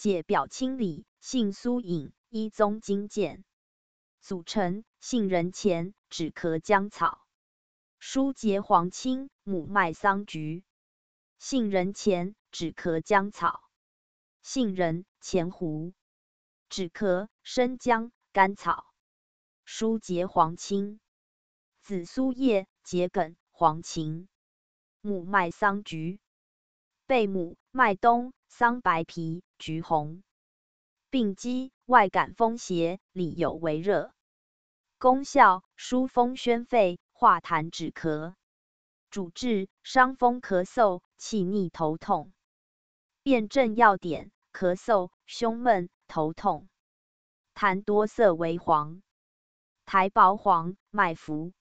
解表清理，性苏饮，医宗经鉴。组成：杏仁钱、止咳姜草。疏结黄芩、母麦桑菊。杏仁钱、止咳姜草。杏仁、钱胡。止咳：生姜、甘草。疏结黄芩。紫苏叶、桔梗、黄芩。母麦桑菊。贝母、麦冬、桑白皮、橘红。病机：外感风邪，里有微热。功效：疏风宣肺。化痰止咳，主治伤风咳嗽、气逆头痛。辨证要点：咳嗽、胸闷、头痛，痰多色为黄，苔薄黄，脉浮。